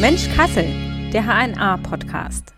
Mensch Kassel, der HNA-Podcast.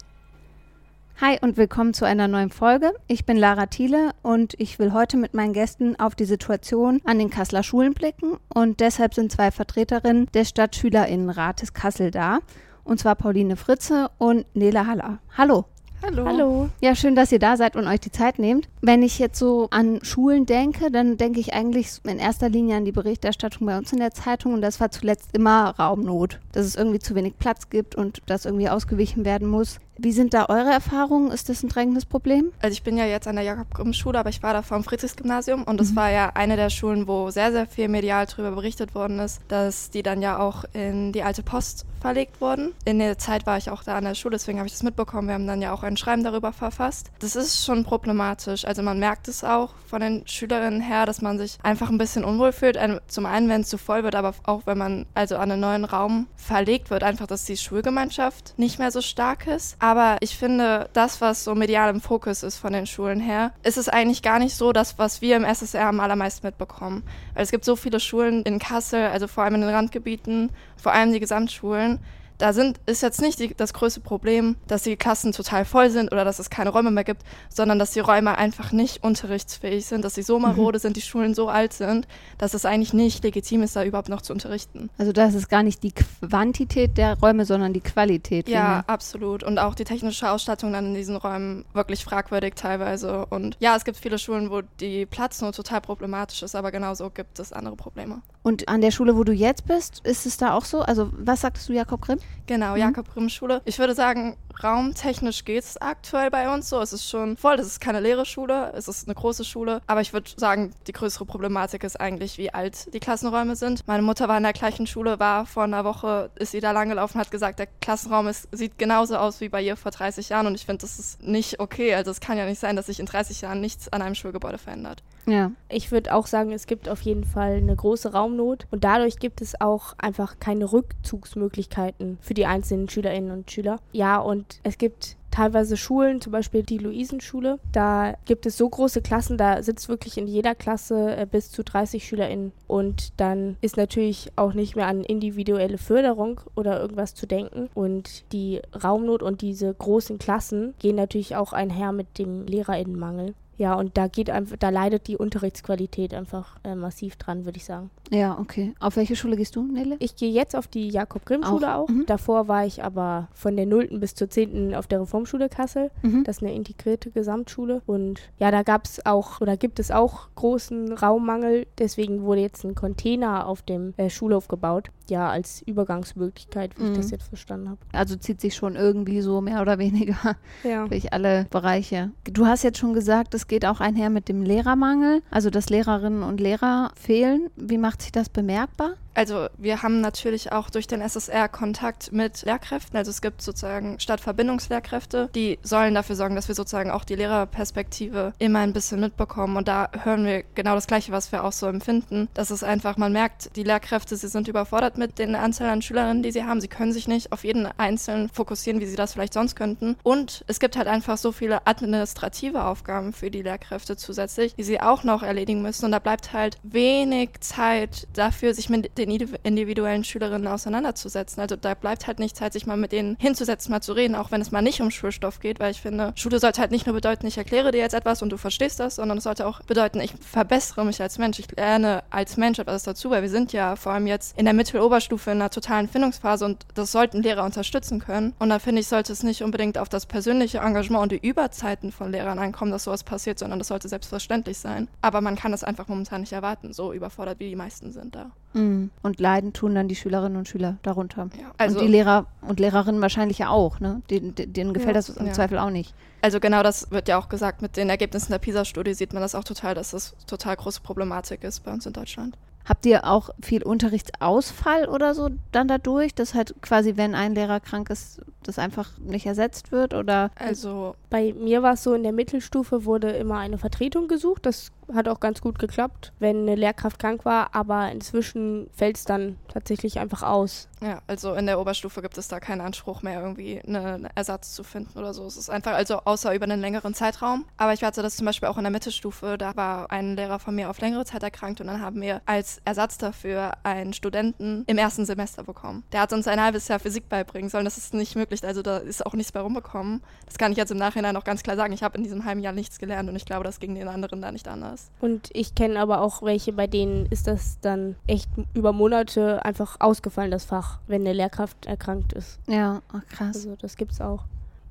Hi und willkommen zu einer neuen Folge. Ich bin Lara Thiele und ich will heute mit meinen Gästen auf die Situation an den Kasseler Schulen blicken und deshalb sind zwei Vertreterinnen des Stadtschülerinnenrates Kassel da und zwar Pauline Fritze und Nele Haller. Hallo. Hallo. Hallo. Ja, schön, dass ihr da seid und euch die Zeit nehmt. Wenn ich jetzt so an Schulen denke, dann denke ich eigentlich in erster Linie an die Berichterstattung bei uns in der Zeitung und das war zuletzt immer Raumnot, dass es irgendwie zu wenig Platz gibt und dass irgendwie ausgewichen werden muss. Wie sind da eure Erfahrungen? Ist das ein drängendes Problem? Also ich bin ja jetzt an der Jakob-Grimm-Schule, aber ich war da vom Friedrichs-Gymnasium und das mhm. war ja eine der Schulen, wo sehr, sehr viel medial darüber berichtet worden ist, dass die dann ja auch in die alte Post verlegt wurden. In der Zeit war ich auch da an der Schule, deswegen habe ich das mitbekommen. Wir haben dann ja auch ein Schreiben darüber verfasst. Das ist schon problematisch. Also man merkt es auch von den Schülerinnen her, dass man sich einfach ein bisschen unwohl fühlt. Zum einen, wenn es zu voll wird, aber auch wenn man also an einen neuen Raum verlegt wird, einfach, dass die Schulgemeinschaft nicht mehr so stark ist. Aber ich finde, das, was so medial im Fokus ist von den Schulen her, ist es eigentlich gar nicht so das, was wir im SSR am allermeisten mitbekommen. Weil es gibt so viele Schulen in Kassel, also vor allem in den Randgebieten, vor allem die Gesamtschulen, da sind, ist jetzt nicht die, das größte Problem, dass die Klassen total voll sind oder dass es keine Räume mehr gibt, sondern dass die Räume einfach nicht unterrichtsfähig sind, dass sie so marode mhm. sind, die Schulen so alt sind, dass es eigentlich nicht legitim ist, da überhaupt noch zu unterrichten. Also das ist gar nicht die Quantität der Räume, sondern die Qualität. Ja, absolut. Und auch die technische Ausstattung dann in diesen Räumen wirklich fragwürdig teilweise. Und ja, es gibt viele Schulen, wo die Platznot total problematisch ist, aber genauso gibt es andere Probleme. Und an der Schule, wo du jetzt bist, ist es da auch so? Also was sagtest du, Jakob Grimm? Genau, mhm. Jakob Grimm Schule. Ich würde sagen, raumtechnisch geht es aktuell bei uns so. Es ist schon voll, das ist keine leere Schule, es ist eine große Schule. Aber ich würde sagen, die größere Problematik ist eigentlich, wie alt die Klassenräume sind. Meine Mutter war in der gleichen Schule, war vor einer Woche, ist sie da langgelaufen, hat gesagt, der Klassenraum ist, sieht genauso aus wie bei ihr vor 30 Jahren. Und ich finde, das ist nicht okay. Also es kann ja nicht sein, dass sich in 30 Jahren nichts an einem Schulgebäude verändert. Ja. Ich würde auch sagen, es gibt auf jeden Fall eine große Raumnot und dadurch gibt es auch einfach keine Rückzugsmöglichkeiten für die einzelnen Schülerinnen und Schüler. Ja, und es gibt teilweise Schulen, zum Beispiel die Luisenschule. Da gibt es so große Klassen, da sitzt wirklich in jeder Klasse äh, bis zu 30 SchülerInnen. Und dann ist natürlich auch nicht mehr an individuelle Förderung oder irgendwas zu denken. Und die Raumnot und diese großen Klassen gehen natürlich auch einher mit dem LehrerInnenmangel. Ja, und da geht einfach, da leidet die Unterrichtsqualität einfach äh, massiv dran, würde ich sagen. Ja, okay. Auf welche Schule gehst du, Nele? Ich gehe jetzt auf die Jakob-Grimm-Schule auch. auch. Mhm. Davor war ich aber von der 0. bis zur 10. auf der Reformschule Kassel. Mhm. Das ist eine integrierte Gesamtschule. Und ja, da gab es auch oder gibt es auch großen Raummangel. Deswegen wurde jetzt ein Container auf dem äh, Schulhof gebaut. Ja, als Übergangsmöglichkeit, wie mhm. ich das jetzt verstanden habe. Also zieht sich schon irgendwie so mehr oder weniger ja. durch alle Bereiche. Du hast jetzt schon gesagt, es geht auch einher mit dem Lehrermangel, also dass Lehrerinnen und Lehrer fehlen. Wie macht sich das bemerkbar? Also wir haben natürlich auch durch den SSR Kontakt mit Lehrkräften. Also es gibt sozusagen Stadtverbindungslehrkräfte, die sollen dafür sorgen, dass wir sozusagen auch die Lehrerperspektive immer ein bisschen mitbekommen. Und da hören wir genau das Gleiche, was wir auch so empfinden. Das ist einfach, man merkt, die Lehrkräfte, sie sind überfordert mit den Anzahl an Schülerinnen, die sie haben. Sie können sich nicht auf jeden Einzelnen fokussieren, wie sie das vielleicht sonst könnten. Und es gibt halt einfach so viele administrative Aufgaben für die Lehrkräfte zusätzlich, die sie auch noch erledigen müssen. Und da bleibt halt wenig Zeit dafür, sich mit den den individuellen Schülerinnen auseinanderzusetzen. Also da bleibt halt nicht Zeit, sich mal mit denen hinzusetzen, mal zu reden, auch wenn es mal nicht um Schulstoff geht, weil ich finde, Schule sollte halt nicht nur bedeuten, ich erkläre dir jetzt etwas und du verstehst das, sondern es sollte auch bedeuten, ich verbessere mich als Mensch, ich lerne als Mensch etwas dazu, weil wir sind ja vor allem jetzt in der Mitteloberstufe in einer totalen Findungsphase und das sollten Lehrer unterstützen können. Und da finde ich, sollte es nicht unbedingt auf das persönliche Engagement und die Überzeiten von Lehrern ankommen, dass sowas passiert, sondern das sollte selbstverständlich sein. Aber man kann das einfach momentan nicht erwarten, so überfordert wie die meisten sind da. Mhm. Und leiden tun dann die Schülerinnen und Schüler darunter. Ja, also und die Lehrer und Lehrerinnen wahrscheinlich ja auch, ne? Den, denen gefällt ja, das im ja. Zweifel auch nicht. Also genau das wird ja auch gesagt, mit den Ergebnissen der PISA-Studie sieht man das auch total, dass das total große Problematik ist bei uns in Deutschland. Habt ihr auch viel Unterrichtsausfall oder so dann dadurch, dass halt quasi, wenn ein Lehrer krank ist, das einfach nicht ersetzt wird? Oder? Also Bei mir war es so, in der Mittelstufe wurde immer eine Vertretung gesucht. Das hat auch ganz gut geklappt, wenn eine Lehrkraft krank war, aber inzwischen fällt es dann tatsächlich einfach aus. Ja, also in der Oberstufe gibt es da keinen Anspruch mehr, irgendwie einen Ersatz zu finden oder so. Es ist einfach, also außer über einen längeren Zeitraum. Aber ich hatte das zum Beispiel auch in der Mittelstufe, da war ein Lehrer von mir auf längere Zeit erkrankt und dann haben wir als Ersatz dafür einen Studenten im ersten Semester bekommen. Der hat uns ein halbes Jahr Physik beibringen sollen. Das ist nicht möglich, also da ist auch nichts bei rumbekommen. Das kann ich jetzt im Nachhinein auch ganz klar sagen. Ich habe in diesem halben Jahr nichts gelernt und ich glaube, das ging den anderen da nicht anders. Und ich kenne aber auch welche, bei denen ist das dann echt über Monate einfach ausgefallen, das Fach, wenn eine Lehrkraft erkrankt ist. Ja, oh, krass. Also das gibt's auch.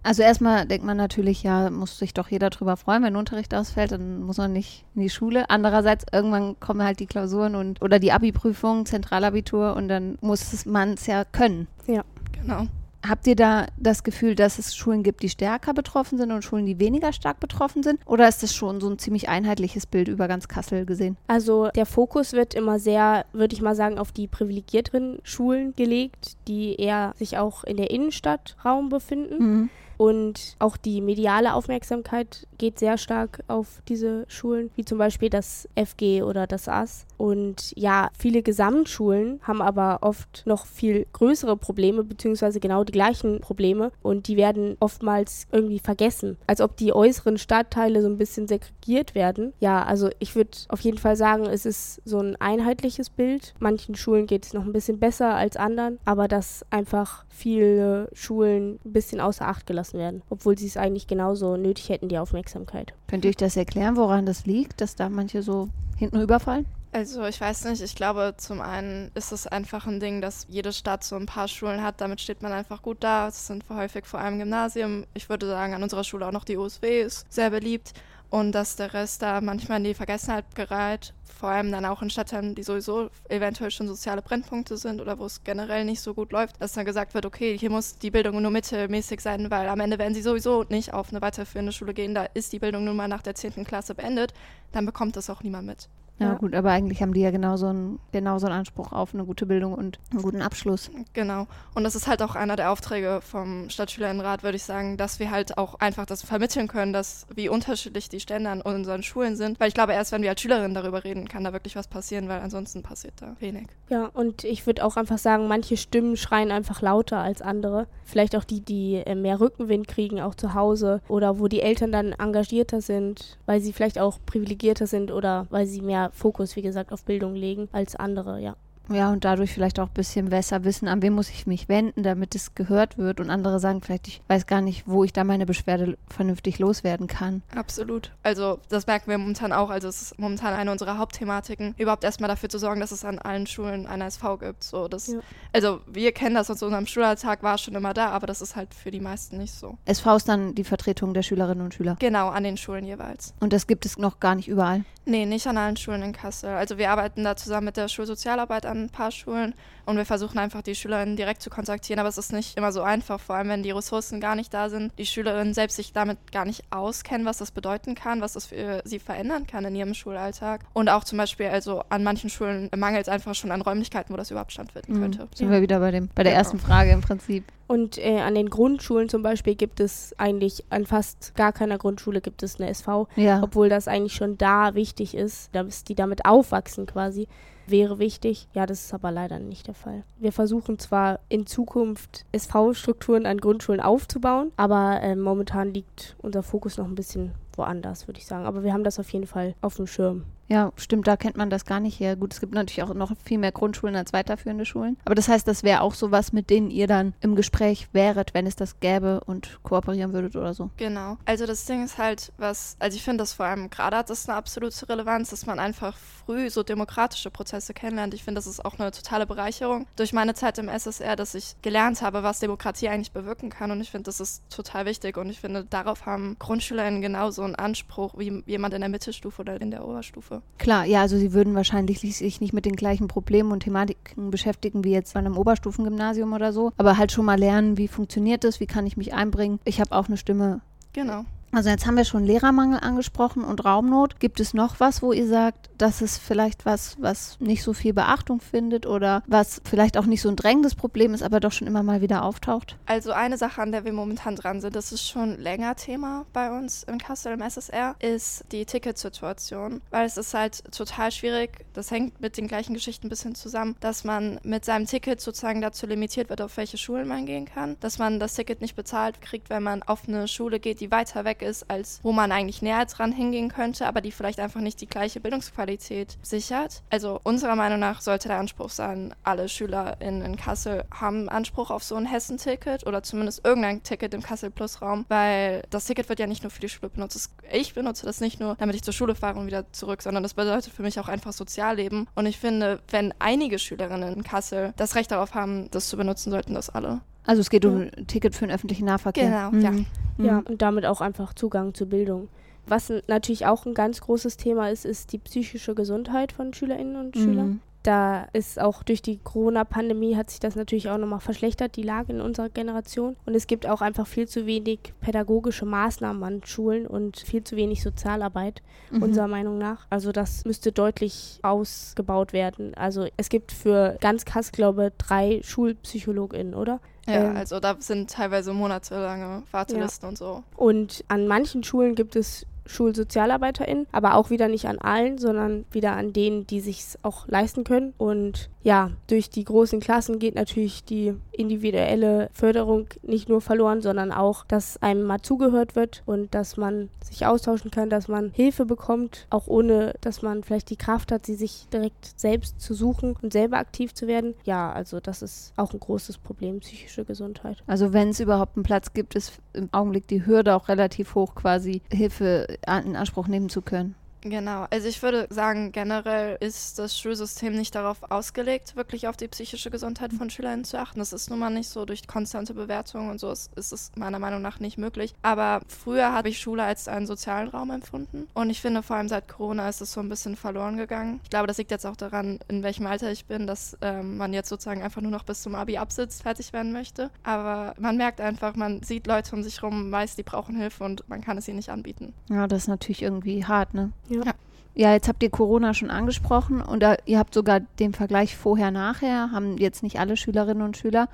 Also erstmal denkt man natürlich, ja, muss sich doch jeder drüber freuen, wenn Unterricht ausfällt, dann muss man nicht in die Schule. Andererseits, irgendwann kommen halt die Klausuren und oder die Abi-Prüfung, Zentralabitur und dann muss man es ja können. Ja. Genau. Habt ihr da das Gefühl, dass es Schulen gibt, die stärker betroffen sind und Schulen, die weniger stark betroffen sind? Oder ist das schon so ein ziemlich einheitliches Bild über ganz Kassel gesehen? Also der Fokus wird immer sehr, würde ich mal sagen, auf die privilegierteren Schulen gelegt, die eher sich auch in der Innenstadtraum befinden. Mhm. Und auch die mediale Aufmerksamkeit geht sehr stark auf diese Schulen, wie zum Beispiel das FG oder das AS. Und ja, viele Gesamtschulen haben aber oft noch viel größere Probleme, beziehungsweise genau die gleichen Probleme. Und die werden oftmals irgendwie vergessen, als ob die äußeren Stadtteile so ein bisschen segregiert werden. Ja, also ich würde auf jeden Fall sagen, es ist so ein einheitliches Bild. Manchen Schulen geht es noch ein bisschen besser als anderen, aber dass einfach viele Schulen ein bisschen außer Acht gelassen werden, obwohl sie es eigentlich genauso nötig hätten, die Aufmerksamkeit. Könnt ihr euch das erklären, woran das liegt, dass da manche so hinten rüberfallen? Also ich weiß nicht, ich glaube zum einen ist es einfach ein Ding, dass jede Stadt so ein paar Schulen hat, damit steht man einfach gut da. Es sind häufig vor allem Gymnasium. Ich würde sagen, an unserer Schule auch noch die USW ist sehr beliebt und dass der Rest da manchmal in die Vergessenheit gerät, vor allem dann auch in Stadtteilen, die sowieso eventuell schon soziale Brennpunkte sind oder wo es generell nicht so gut läuft, dass dann gesagt wird, okay, hier muss die Bildung nur mittelmäßig sein, weil am Ende werden sie sowieso nicht auf eine weiterführende Schule gehen, da ist die Bildung nun mal nach der 10. Klasse beendet, dann bekommt das auch niemand mit. Ja, ja, gut, aber eigentlich haben die ja genauso einen, genauso einen Anspruch auf eine gute Bildung und einen guten Abschluss. Genau. Und das ist halt auch einer der Aufträge vom Stadtschülerinnenrat, würde ich sagen, dass wir halt auch einfach das vermitteln können, dass wie unterschiedlich die Stände an unseren Schulen sind. Weil ich glaube, erst wenn wir als Schülerinnen darüber reden, kann da wirklich was passieren, weil ansonsten passiert da wenig. Ja, und ich würde auch einfach sagen, manche Stimmen schreien einfach lauter als andere. Vielleicht auch die, die äh, mehr Rückenwind kriegen, auch zu Hause oder wo die Eltern dann engagierter sind, weil sie vielleicht auch privilegierter sind oder weil sie mehr Fokus, wie gesagt, auf Bildung legen als andere, ja. Ja, und dadurch vielleicht auch ein bisschen besser wissen, an wen muss ich mich wenden, damit es gehört wird. Und andere sagen vielleicht, ich weiß gar nicht, wo ich da meine Beschwerde vernünftig loswerden kann. Absolut. Also das merken wir momentan auch. Also es ist momentan eine unserer Hauptthematiken, überhaupt erstmal dafür zu sorgen, dass es an allen Schulen eine SV gibt. So, das, ja. Also wir kennen das aus unserem Schulalltag, war schon immer da, aber das ist halt für die meisten nicht so. SV ist dann die Vertretung der Schülerinnen und Schüler? Genau, an den Schulen jeweils. Und das gibt es noch gar nicht überall? Nee, nicht an allen Schulen in Kassel. Also wir arbeiten da zusammen mit der Schulsozialarbeit an ein paar Schulen und wir versuchen einfach die Schülerinnen direkt zu kontaktieren, aber es ist nicht immer so einfach, vor allem wenn die Ressourcen gar nicht da sind, die Schülerinnen selbst sich damit gar nicht auskennen, was das bedeuten kann, was das für sie verändern kann in ihrem Schulalltag. Und auch zum Beispiel, also an manchen Schulen mangelt es einfach schon an Räumlichkeiten, wo das überhaupt stattfinden mhm. könnte. Sind ja. wir wieder bei dem, bei der genau. ersten Frage im Prinzip. Und äh, an den Grundschulen zum Beispiel gibt es eigentlich, an fast gar keiner Grundschule gibt es eine SV, ja. obwohl das eigentlich schon da wichtig ist, dass die damit aufwachsen quasi wäre wichtig. Ja, das ist aber leider nicht der Fall. Wir versuchen zwar in Zukunft SV-Strukturen an Grundschulen aufzubauen, aber äh, momentan liegt unser Fokus noch ein bisschen woanders, würde ich sagen. Aber wir haben das auf jeden Fall auf dem Schirm. Ja, stimmt, da kennt man das gar nicht her. Gut, es gibt natürlich auch noch viel mehr Grundschulen als weiterführende Schulen. Aber das heißt, das wäre auch sowas, mit denen ihr dann im Gespräch wäret, wenn es das gäbe und kooperieren würdet oder so. Genau. Also das Ding ist halt, was, also ich finde das vor allem gerade hat das eine absolute Relevanz, dass man einfach früh so demokratische Prozesse kennenlernt. Ich finde, das ist auch eine totale Bereicherung durch meine Zeit im SSR, dass ich gelernt habe, was Demokratie eigentlich bewirken kann. Und ich finde, das ist total wichtig. Und ich finde, darauf haben GrundschülerInnen genauso einen Anspruch wie jemand in der Mittelstufe oder in der Oberstufe. Hilfe. Klar, ja, also sie würden wahrscheinlich sich nicht mit den gleichen Problemen und Thematiken beschäftigen wie jetzt bei einem Oberstufengymnasium oder so, aber halt schon mal lernen, wie funktioniert das, wie kann ich mich einbringen. Ich habe auch eine Stimme. Genau. Also jetzt haben wir schon Lehrermangel angesprochen und Raumnot. Gibt es noch was, wo ihr sagt, das ist vielleicht was, was nicht so viel Beachtung findet oder was vielleicht auch nicht so ein drängendes Problem ist, aber doch schon immer mal wieder auftaucht? Also eine Sache, an der wir momentan dran sind, das ist schon länger Thema bei uns in Kassel im SSR, ist die Ticketsituation. Weil es ist halt total schwierig, das hängt mit den gleichen Geschichten ein bisschen zusammen, dass man mit seinem Ticket sozusagen dazu limitiert wird, auf welche Schulen man gehen kann. Dass man das Ticket nicht bezahlt kriegt, wenn man auf eine Schule geht, die weiter weg ist, als wo man eigentlich näher dran hingehen könnte, aber die vielleicht einfach nicht die gleiche Bildungsqualität sichert. Also unserer Meinung nach sollte der Anspruch sein, alle Schüler in, in Kassel haben Anspruch auf so ein Hessen-Ticket oder zumindest irgendein Ticket im Kassel-Plus-Raum, weil das Ticket wird ja nicht nur für die Schule benutzt. Ich benutze das nicht nur, damit ich zur Schule fahre und wieder zurück, sondern das bedeutet für mich auch einfach Sozialleben. Und ich finde, wenn einige Schülerinnen in Kassel das Recht darauf haben, das zu benutzen, sollten das alle. Also es geht um ein Ticket für den öffentlichen Nahverkehr. Genau, ja. Mhm. Ja, Mhm. und damit auch einfach Zugang zur Bildung. Was natürlich auch ein ganz großes Thema ist, ist die psychische Gesundheit von Schülerinnen und Schülern. Mhm. Da ist auch durch die Corona-Pandemie hat sich das natürlich auch nochmal verschlechtert, die Lage in unserer Generation. Und es gibt auch einfach viel zu wenig pädagogische Maßnahmen an Schulen und viel zu wenig Sozialarbeit, Mhm. unserer Meinung nach. Also das müsste deutlich ausgebaut werden. Also es gibt für ganz krass, glaube ich, drei SchulpsychologInnen, oder? Ja, Ähm, also da sind teilweise monatelange Wartelisten und so. Und an manchen Schulen gibt es SchulsozialarbeiterInnen, aber auch wieder nicht an allen, sondern wieder an denen, die sich auch leisten können. Und ja, durch die großen Klassen geht natürlich die individuelle Förderung nicht nur verloren, sondern auch, dass einem mal zugehört wird und dass man sich austauschen kann, dass man Hilfe bekommt, auch ohne, dass man vielleicht die Kraft hat, sie sich direkt selbst zu suchen und selber aktiv zu werden. Ja, also das ist auch ein großes Problem, psychische Gesundheit. Also wenn es überhaupt einen Platz gibt, ist im Augenblick die Hürde auch relativ hoch, quasi Hilfe in Anspruch nehmen zu können. Genau, also ich würde sagen, generell ist das Schulsystem nicht darauf ausgelegt, wirklich auf die psychische Gesundheit von Schülerinnen zu achten. Das ist nun mal nicht so durch konstante Bewertungen und so ist, ist es meiner Meinung nach nicht möglich. Aber früher habe ich Schule als einen sozialen Raum empfunden und ich finde vor allem seit Corona ist es so ein bisschen verloren gegangen. Ich glaube, das liegt jetzt auch daran, in welchem Alter ich bin, dass ähm, man jetzt sozusagen einfach nur noch bis zum Abi absitzt, fertig werden möchte. Aber man merkt einfach, man sieht Leute um sich rum, weiß, die brauchen Hilfe und man kann es ihnen nicht anbieten. Ja, das ist natürlich irgendwie hart, ne? Ja. Ja. Ja, jetzt habt ihr Corona schon angesprochen und da, ihr habt sogar den Vergleich vorher-nachher, haben jetzt nicht alle Schülerinnen und Schüler,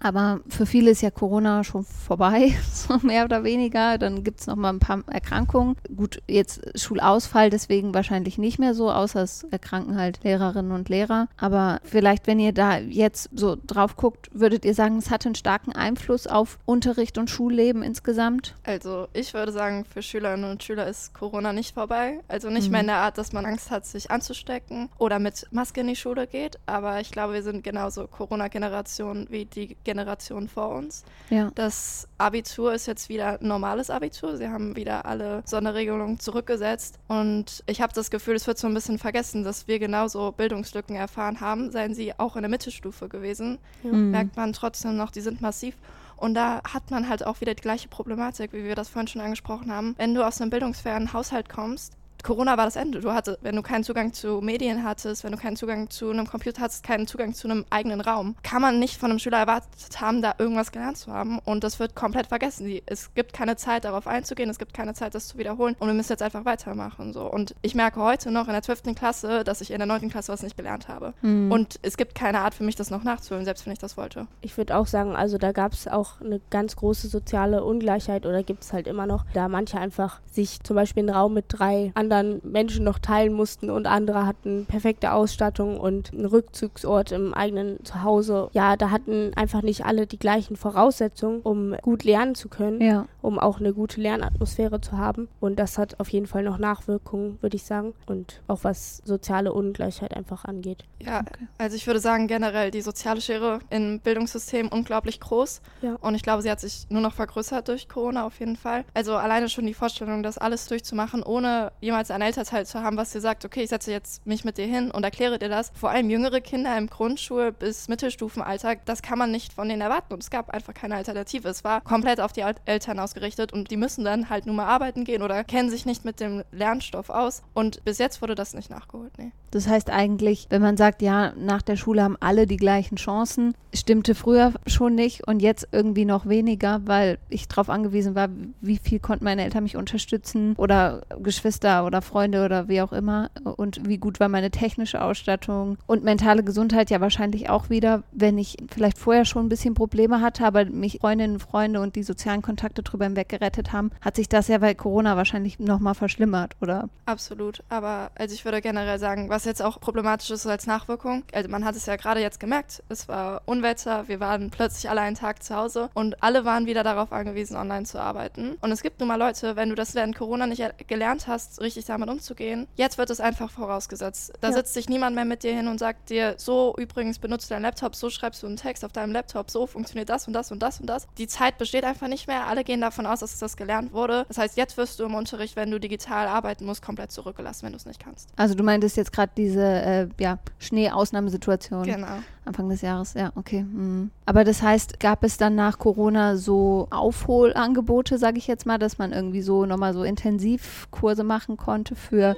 aber für viele ist ja Corona schon vorbei, so mehr oder weniger. Dann gibt es noch mal ein paar Erkrankungen. Gut, jetzt Schulausfall, deswegen wahrscheinlich nicht mehr so, außer es erkranken halt Lehrerinnen und Lehrer. Aber vielleicht, wenn ihr da jetzt so drauf guckt, würdet ihr sagen, es hatte einen starken Einfluss auf Unterricht und Schulleben insgesamt? Also ich würde sagen, für Schülerinnen und Schüler ist Corona nicht vorbei. Also nicht Mhm. mehr in der Art, dass man Angst hat, sich anzustecken oder mit Maske in die Schule geht. Aber ich glaube, wir sind genauso Corona-Generation wie die Generation vor uns. Ja. Das Abitur ist jetzt wieder ein normales Abitur. Sie haben wieder alle Sonderregelungen zurückgesetzt. Und ich habe das Gefühl, es wird so ein bisschen vergessen, dass wir genauso Bildungslücken erfahren haben, seien sie auch in der Mittelstufe gewesen Mhm. merkt man trotzdem noch, die sind massiv. Und da hat man halt auch wieder die gleiche Problematik, wie wir das vorhin schon angesprochen haben. Wenn du aus einem bildungsfernen Haushalt kommst, Corona war das Ende. Du hattest, wenn du keinen Zugang zu Medien hattest, wenn du keinen Zugang zu einem Computer hattest, keinen Zugang zu einem eigenen Raum, kann man nicht von einem Schüler erwartet haben, da irgendwas gelernt zu haben. Und das wird komplett vergessen. Die, es gibt keine Zeit, darauf einzugehen, es gibt keine Zeit, das zu wiederholen. Und wir müssen jetzt einfach weitermachen. So. Und ich merke heute noch in der 12. Klasse, dass ich in der 9. Klasse was nicht gelernt habe. Mhm. Und es gibt keine Art für mich, das noch nachzuholen, selbst wenn ich das wollte. Ich würde auch sagen, also da gab es auch eine ganz große soziale Ungleichheit oder gibt es halt immer noch, da manche einfach sich zum Beispiel einen Raum mit drei anderen Menschen noch teilen mussten und andere hatten perfekte Ausstattung und einen Rückzugsort im eigenen Zuhause. Ja, da hatten einfach nicht alle die gleichen Voraussetzungen, um gut lernen zu können, ja. um auch eine gute Lernatmosphäre zu haben. Und das hat auf jeden Fall noch Nachwirkungen, würde ich sagen. Und auch was soziale Ungleichheit einfach angeht. Ja, Okay. also ich würde sagen, generell die soziale Schere im Bildungssystem unglaublich groß. Ja. Und ich glaube, sie hat sich nur noch vergrößert durch Corona auf jeden Fall. Also alleine schon die Vorstellung, das alles durchzumachen, ohne jemals ein Elternteil zu haben, was dir sagt, okay, ich setze jetzt mich mit dir hin und erkläre dir das. Vor allem jüngere Kinder im Grundschul- bis Mittelstufenalter, das kann man nicht von denen erwarten. Und es gab einfach keine Alternative. Es war komplett auf die El Eltern ausgerichtet und die müssen dann halt nur mal arbeiten gehen oder kennen sich nicht mit dem Lernstoff aus. Und bis jetzt wurde das nicht nachgeholt, nee. Das heißt eigentlich, wenn man sagt, ja, nach der Schule haben alle die gleichen Chancen, stimmte früher schon nicht und jetzt irgendwie noch weniger, weil ich darauf angewiesen war, wie viel konnten meine Eltern mich unterstützen oder Geschwister oder Freunde oder wie auch immer und wie gut war meine technische Ausstattung und mentale Gesundheit ja wahrscheinlich auch wieder, wenn ich vielleicht vorher schon ein bisschen Probleme hatte, aber mich Freundinnen, Freunde und die sozialen Kontakte drüber hinweg gerettet haben, hat sich das ja bei Corona wahrscheinlich nochmal verschlimmert, oder? Absolut. Aber also ich würde generell sagen, was jetzt auch problematisch ist als Nachwirkung, also man hat es ja gerade jetzt gemerkt, es war Unwetter, wir waren plötzlich alle einen Tag zu Hause und alle waren wieder darauf angewiesen, online zu arbeiten. Und es gibt nun mal Leute, wenn du das während Corona nicht gelernt hast, richtig damit umzugehen, jetzt wird es einfach vorausgesetzt. Da ja. sitzt sich niemand mehr mit dir hin und sagt dir, so übrigens benutzt du deinen Laptop, so schreibst du einen Text auf deinem Laptop, so funktioniert das und das und das und das. Die Zeit besteht einfach nicht mehr. Alle gehen davon aus, dass das gelernt wurde. Das heißt, jetzt wirst du im Unterricht, wenn du digital arbeiten musst, komplett zurückgelassen, wenn du es nicht kannst. Also du meintest jetzt gerade diese äh, ja, Schnee-Ausnahmesituation. Genau. Anfang des Jahres, ja, okay. Mhm. Aber das heißt, gab es dann nach Corona so Aufholangebote, sage ich jetzt mal, dass man irgendwie so nochmal so Intensivkurse machen konnte für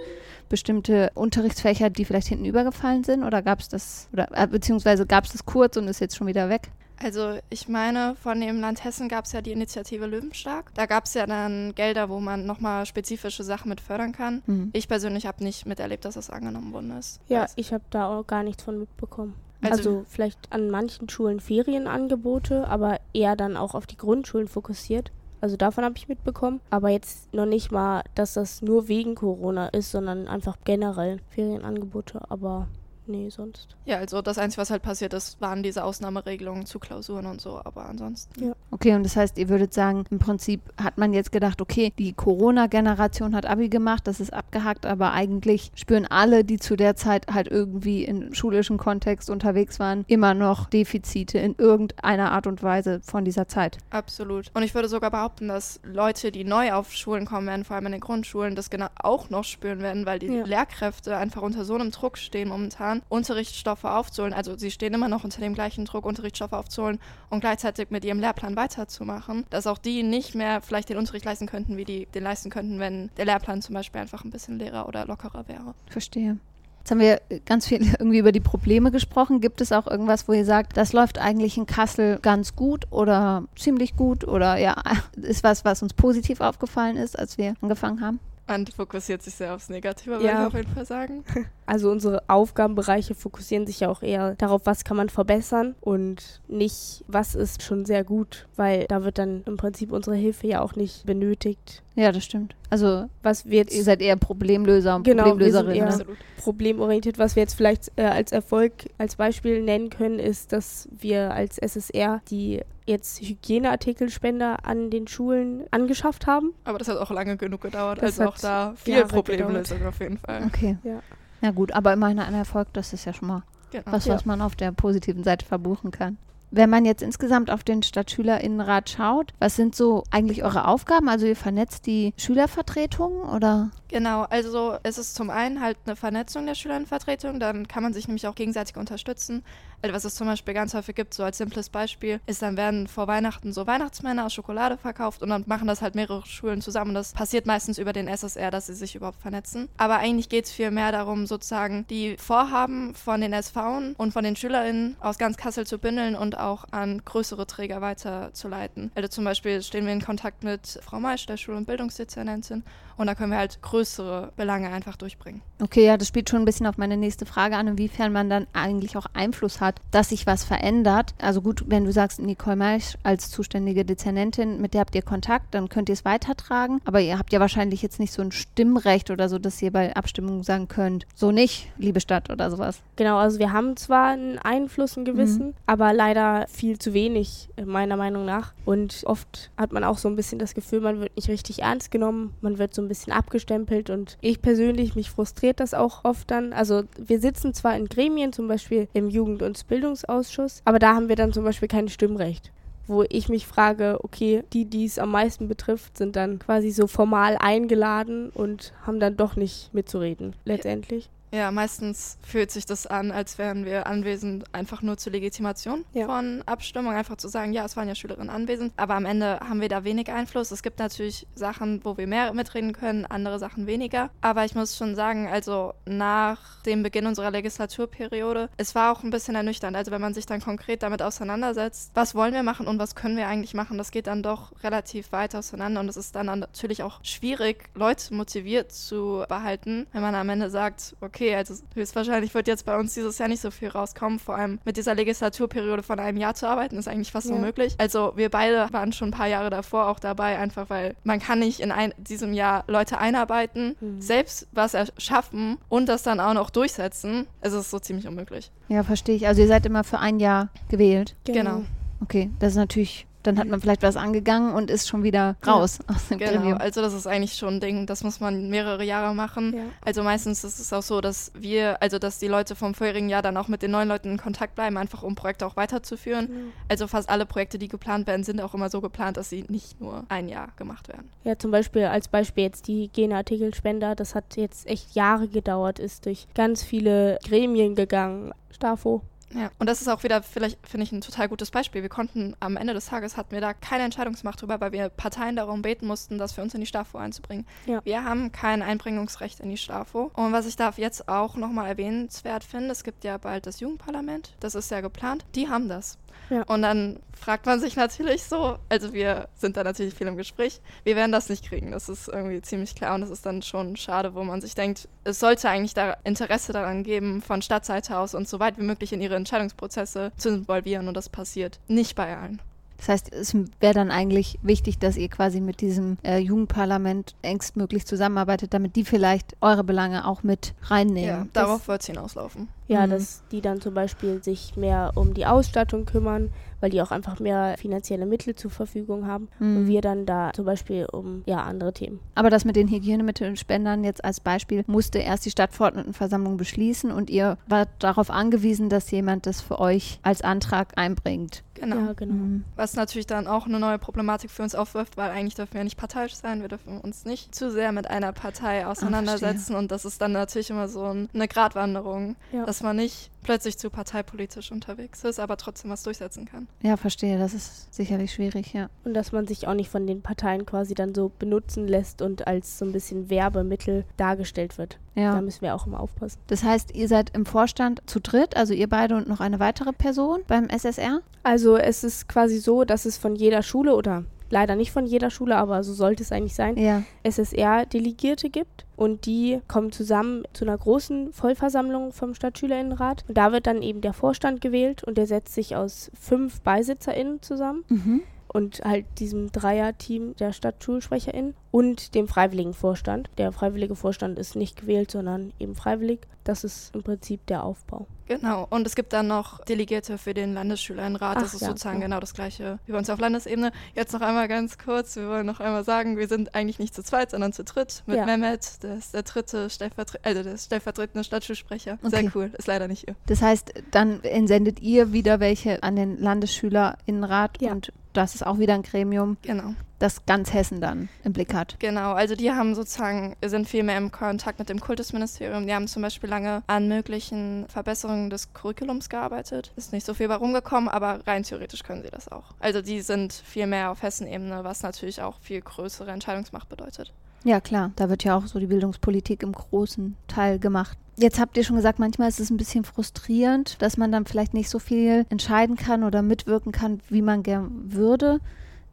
bestimmte Unterrichtsfächer, die vielleicht hinten übergefallen sind? Oder gab es das, oder äh, beziehungsweise gab es das kurz und ist jetzt schon wieder weg? Also ich meine, von dem Land Hessen gab es ja die Initiative Löwenstark. Da gab es ja dann Gelder, wo man nochmal spezifische Sachen mit fördern kann. Mhm. Ich persönlich habe nicht miterlebt, dass das angenommen worden ist. Ja, also ich habe da auch gar nichts von mitbekommen. Also, also, vielleicht an manchen Schulen Ferienangebote, aber eher dann auch auf die Grundschulen fokussiert. Also davon habe ich mitbekommen. Aber jetzt noch nicht mal, dass das nur wegen Corona ist, sondern einfach generell Ferienangebote. Aber nee, sonst. Ja, also das Einzige, was halt passiert ist, waren diese Ausnahmeregelungen zu Klausuren und so, aber ansonsten. Ja. Okay, und das heißt, ihr würdet sagen, im Prinzip hat man jetzt gedacht, okay, die Corona-Generation hat Abi gemacht, das ist abgehakt, aber eigentlich spüren alle, die zu der Zeit halt irgendwie im schulischen Kontext unterwegs waren, immer noch Defizite in irgendeiner Art und Weise von dieser Zeit. Absolut. Und ich würde sogar behaupten, dass Leute, die neu auf Schulen kommen werden, vor allem in den Grundschulen, das genau auch noch spüren werden, weil die ja. Lehrkräfte einfach unter so einem Druck stehen momentan Jahren Unterrichtsstoffe aufzuholen. Also sie stehen immer noch unter dem gleichen Druck, Unterrichtsstoffe aufzuholen und gleichzeitig mit ihrem Lehrplan weiterzumachen, dass auch die nicht mehr vielleicht den Unterricht leisten könnten, wie die den leisten könnten, wenn der Lehrplan zum Beispiel einfach ein bisschen leerer oder lockerer wäre. Verstehe. Jetzt haben wir ganz viel irgendwie über die Probleme gesprochen. Gibt es auch irgendwas, wo ihr sagt, das läuft eigentlich in Kassel ganz gut oder ziemlich gut oder ja, ist was, was uns positiv aufgefallen ist, als wir angefangen haben? Und fokussiert sich sehr aufs Negative, ja. würde ich auf jeden Fall sagen. Also unsere Aufgabenbereiche fokussieren sich ja auch eher darauf, was kann man verbessern und nicht, was ist schon sehr gut, weil da wird dann im Prinzip unsere Hilfe ja auch nicht benötigt. Ja, das stimmt. Also, was wir jetzt, ihr seid eher Problemlöser und genau, Problemlöserin. Wir sind eher ne? problemorientiert. Was wir jetzt vielleicht äh, als Erfolg, als Beispiel nennen können, ist, dass wir als SSR die jetzt Hygieneartikelspender an den Schulen angeschafft haben. Aber das hat auch lange genug gedauert. Das also auch da viel Problemlösung auf jeden Fall. Okay. Ja. Ja gut, aber immerhin ein Erfolg, das ist ja schon mal genau. was, was ja. man auf der positiven Seite verbuchen kann. Wenn man jetzt insgesamt auf den Stadtschülerinnenrat schaut, was sind so eigentlich eure Aufgaben? Also ihr vernetzt die Schülervertretungen oder? Genau, also es ist zum einen halt eine Vernetzung der Schülerinnenvertretung, dann kann man sich nämlich auch gegenseitig unterstützen. Was es zum Beispiel ganz häufig gibt, so als simples Beispiel, ist dann werden vor Weihnachten so Weihnachtsmänner aus Schokolade verkauft und dann machen das halt mehrere Schulen zusammen. Das passiert meistens über den SSR, dass sie sich überhaupt vernetzen. Aber eigentlich geht es viel mehr darum, sozusagen die Vorhaben von den SVen und von den SchülerInnen aus ganz Kassel zu bündeln und auch an größere Träger weiterzuleiten. Also zum Beispiel stehen wir in Kontakt mit Frau Meisch, der Schul- und Bildungsdezernentin, und da können wir halt größere Belange einfach durchbringen. Okay, ja, das spielt schon ein bisschen auf meine nächste Frage an, inwiefern man dann eigentlich auch Einfluss hat, dass sich was verändert. Also gut, wenn du sagst, Nicole Meisch als zuständige Dezernentin, mit der habt ihr Kontakt, dann könnt ihr es weitertragen. Aber ihr habt ja wahrscheinlich jetzt nicht so ein Stimmrecht oder so, dass ihr bei Abstimmungen sagen könnt, so nicht, liebe Stadt oder sowas. Genau, also wir haben zwar einen Einfluss, einen gewissen, mhm. aber leider viel zu wenig, meiner Meinung nach. Und oft hat man auch so ein bisschen das Gefühl, man wird nicht richtig ernst genommen, man wird so ein bisschen abgestempelt und ich persönlich, mich frustriert das auch oft dann. Also wir sitzen zwar in Gremien, zum Beispiel im Jugend- und Bildungsausschuss, aber da haben wir dann zum Beispiel kein Stimmrecht wo ich mich frage, okay, die, die es am meisten betrifft, sind dann quasi so formal eingeladen und haben dann doch nicht mitzureden, letztendlich. Ja, meistens fühlt sich das an, als wären wir anwesend einfach nur zur Legitimation Ja. von Abstimmung, einfach zu sagen, ja, es waren ja Schülerinnen anwesend, aber am Ende haben wir da wenig Einfluss. Es gibt natürlich Sachen, wo wir mehr mitreden können, andere Sachen weniger. Aber ich muss schon sagen, also nach dem Beginn unserer Legislaturperiode, es war auch ein bisschen ernüchternd. Also wenn man sich dann konkret damit auseinandersetzt, was wollen wir machen und was können wir eigentlich machen, das geht dann doch relativ weit auseinander und es ist dann natürlich auch schwierig, Leute motiviert zu behalten, wenn man am Ende sagt, okay, also höchstwahrscheinlich wird jetzt bei uns dieses Jahr nicht so viel rauskommen, vor allem mit dieser Legislaturperiode von einem Jahr zu arbeiten, ist eigentlich fast Ja. unmöglich. Also wir beide waren schon ein paar Jahre davor auch dabei, einfach weil man kann nicht in ein, diesem Jahr Leute einarbeiten, Mhm. selbst was erschaffen und das dann auch noch durchsetzen. Es ist so ziemlich unmöglich. Ja, verstehe ich. Also ihr seid immer für ein Jahr gewählt. Genau. Okay, das ist natürlich, dann hat man vielleicht was angegangen und ist schon wieder raus aus dem Genau, Gremium. also das ist eigentlich schon ein Ding, das muss man mehrere Jahre machen. Ja. Also meistens ist es auch so, dass wir, also dass die Leute vom vorherigen Jahr dann auch mit den neuen Leuten in Kontakt bleiben, einfach um Projekte auch weiterzuführen. Also fast alle Projekte, die geplant werden, sind auch immer so geplant, dass sie nicht nur ein Jahr gemacht werden. Ja, zum Beispiel als Beispiel jetzt die Hygieneartikelspender, das hat jetzt echt Jahre gedauert, ist durch ganz viele Gremien gegangen. Stafo. Ja, und das ist auch wieder, vielleicht finde ich, ein total gutes Beispiel. Wir konnten am Ende des Tages hatten wir da keine Entscheidungsmacht drüber, weil wir Parteien darum beten mussten, das für uns in die STAFO einzubringen. Ja. Wir haben kein Einbringungsrecht in die STAFO. Und was ich da jetzt auch nochmal erwähnenswert finde, es gibt ja bald das Jugendparlament, das ist ja geplant, die haben das. Ja. Und dann fragt man sich natürlich so, also wir sind da natürlich viel im Gespräch, wir werden das nicht kriegen. Das ist irgendwie ziemlich klar und das ist dann schon schade, wo man sich denkt, es sollte eigentlich da Interesse daran geben, von Stadtseite aus uns so weit wie möglich in ihre Entscheidungsprozesse zu involvieren und das passiert nicht bei allen. Das heißt, es wäre dann eigentlich wichtig, dass ihr quasi mit diesem äh, Jugendparlament engstmöglich zusammenarbeitet, damit die vielleicht eure Belange auch mit reinnehmen. Ja, darauf wird es hinauslaufen. Ja, Mhm. dass die dann zum Beispiel sich mehr um die Ausstattung kümmern, weil die auch einfach mehr finanzielle Mittel zur Verfügung haben. Mhm. Und wir dann da zum Beispiel um ja andere Themen. Aber das mit den Hygienemittelspendern jetzt als Beispiel musste erst die Stadtverordnetenversammlung beschließen und ihr wart darauf angewiesen, dass jemand das für euch als Antrag einbringt. Genau. Ja, genau. Mhm. Was natürlich dann auch eine neue Problematik für uns aufwirft, weil eigentlich dürfen wir nicht parteiisch sein, wir dürfen uns nicht zu sehr mit einer Partei auseinandersetzen und das ist dann natürlich immer so ein, eine Gratwanderung, Ja. dass man nicht plötzlich zu parteipolitisch unterwegs ist, aber trotzdem was durchsetzen kann. Ja, verstehe. Das ist sicherlich schwierig, ja. Und dass man sich auch nicht von den Parteien quasi dann so benutzen lässt und als so ein bisschen Werbemittel dargestellt wird. Da Ja. müssen wir auch immer aufpassen. Das heißt, ihr seid im Vorstand zu dritt, also ihr beide und noch eine weitere Person beim SSR? Also es ist quasi so, dass es von jeder Schule oder leider nicht von jeder Schule, aber so sollte es eigentlich sein, Ja. SSR-Delegierte gibt und die kommen zusammen zu einer großen Vollversammlung vom Stadtschülerinnenrat und da wird dann eben der Vorstand gewählt und der setzt sich aus fünf BeisitzerInnen zusammen Mhm. Und halt diesem Dreier-Team der StadtschulsprecherInnen und dem freiwilligen Vorstand. Der freiwillige Vorstand ist nicht gewählt, sondern eben freiwillig. Das ist im Prinzip der Aufbau. Genau. Und es gibt dann noch Delegierte für den Landesschülerinnenrat. das Ach, ist ja, sozusagen ja. genau das gleiche wie bei uns auf Landesebene. Jetzt noch einmal ganz kurz. Wir wollen noch einmal sagen, wir sind eigentlich nicht zu zweit, sondern zu dritt mit Ja. Mehmet. Der ist der dritte Stellvertre also der stellvertretende Stadtschulsprecher. Okay. Sehr cool. Ist leider nicht ihr. Das heißt, dann entsendet ihr wieder welche an den Landesschülerinnenrat Ja. und das ist auch wieder ein Gremium, Genau. das ganz Hessen dann im Blick hat. Genau, also die haben sozusagen, sind viel mehr im Kontakt mit dem Kultusministerium. Die haben zum Beispiel lange an möglichen Verbesserungen des Curriculums gearbeitet. Ist nicht so viel bei rumgekommen, aber rein theoretisch können sie das auch. Also die sind viel mehr auf Hessen-Ebene, was natürlich auch viel größere Entscheidungsmacht bedeutet. Ja, klar, da wird ja auch so die Bildungspolitik im großen Teil gemacht. Jetzt habt ihr schon gesagt, manchmal ist es ein bisschen frustrierend, dass man dann vielleicht nicht so viel entscheiden kann oder mitwirken kann, wie man gern würde.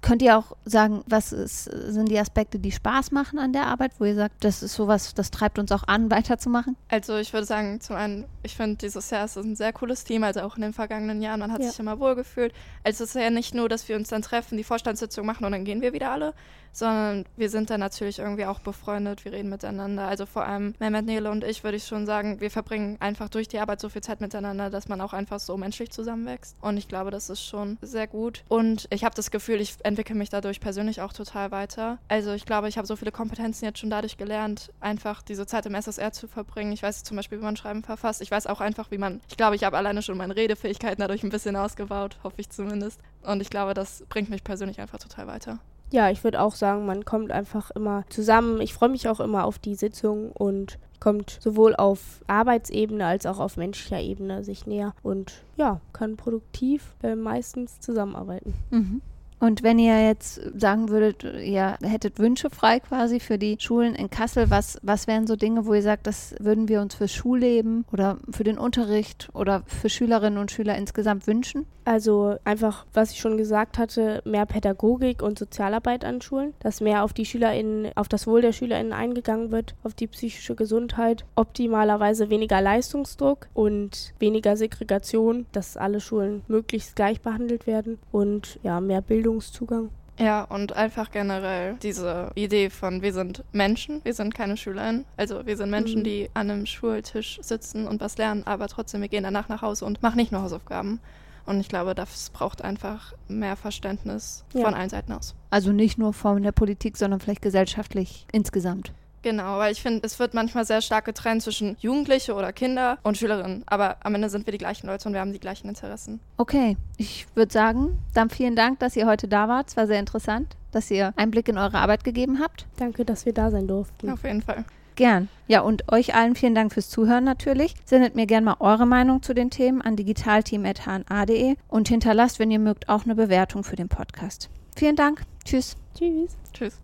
Könnt ihr auch sagen, was ist, sind die Aspekte, die Spaß machen an der Arbeit, wo ihr sagt, das ist sowas, das treibt uns auch an, weiterzumachen? Also ich würde sagen, zum einen, ich finde dieses Jahr ist ein sehr cooles Team, also auch in den vergangenen Jahren, man hat Ja. sich immer wohl gefühlt. Also es ist ja nicht nur, dass wir uns dann treffen, die Vorstandssitzung machen und dann gehen wir wieder alle, sondern wir sind dann natürlich irgendwie auch befreundet, wir reden miteinander. Also vor allem Mehmet Nele und ich würde ich schon sagen, wir verbringen einfach durch die Arbeit so viel Zeit miteinander, dass man auch einfach so menschlich zusammenwächst. Und ich glaube, das ist schon sehr gut. Und ich habe das Gefühl, ich entwickle mich dadurch persönlich auch total weiter. Also ich glaube, ich habe so viele Kompetenzen jetzt schon dadurch gelernt, einfach diese Zeit im SSR zu verbringen. Ich weiß zum Beispiel, wie man Schreiben verfasst. Ich weiß auch einfach, wie man, ich glaube, ich habe alleine schon meine Redefähigkeiten dadurch ein bisschen ausgebaut, hoffe ich zumindest. Und ich glaube, das bringt mich persönlich einfach total weiter. Ja, ich würde auch sagen, man kommt einfach immer zusammen. Ich freue mich auch immer auf die Sitzung und kommt sowohl auf Arbeitsebene als auch auf menschlicher Ebene sich näher und ja, kann produktiv äh, meistens zusammenarbeiten. Mhm. Und wenn ihr jetzt sagen würdet, ihr hättet Wünsche frei quasi für die Schulen in Kassel, was, was wären so Dinge, wo ihr sagt, das würden wir uns fürs Schulleben oder für den Unterricht oder für Schülerinnen und Schüler insgesamt wünschen? Also einfach, was ich schon gesagt hatte, mehr Pädagogik und Sozialarbeit an Schulen, dass mehr auf die SchülerInnen, auf das Wohl der SchülerInnen eingegangen wird, auf die psychische Gesundheit, optimalerweise weniger Leistungsdruck und weniger Segregation, dass alle Schulen möglichst gleich behandelt werden und ja, mehr Bildungszugang. Ja, und einfach generell diese Idee von, wir sind Menschen, wir sind keine SchülerInnen. Also wir sind Menschen, Mhm. die an einem Schultisch sitzen und was lernen, aber trotzdem, wir gehen danach nach Hause und machen nicht nur Hausaufgaben. Und ich glaube, das braucht einfach mehr Verständnis Ja. von allen Seiten aus. Also nicht nur von der Politik, sondern vielleicht gesellschaftlich insgesamt. Genau, weil ich finde, es wird manchmal sehr stark getrennt zwischen Jugendliche oder Kinder und Schülerinnen. Aber am Ende sind wir die gleichen Leute und wir haben die gleichen Interessen. Okay, ich würde sagen, dann vielen Dank, dass ihr heute da wart. Es war sehr interessant, dass ihr Einblick in eure Arbeit gegeben habt. Danke, dass wir da sein durften. Auf jeden Fall. Gern. Ja, und euch allen vielen Dank fürs Zuhören natürlich. Sendet mir gerne mal eure Meinung zu den Themen an digitalteam.hna.de und hinterlasst, wenn ihr mögt, auch eine Bewertung für den Podcast. Vielen Dank. Tschüss. Tschüss. Tschüss.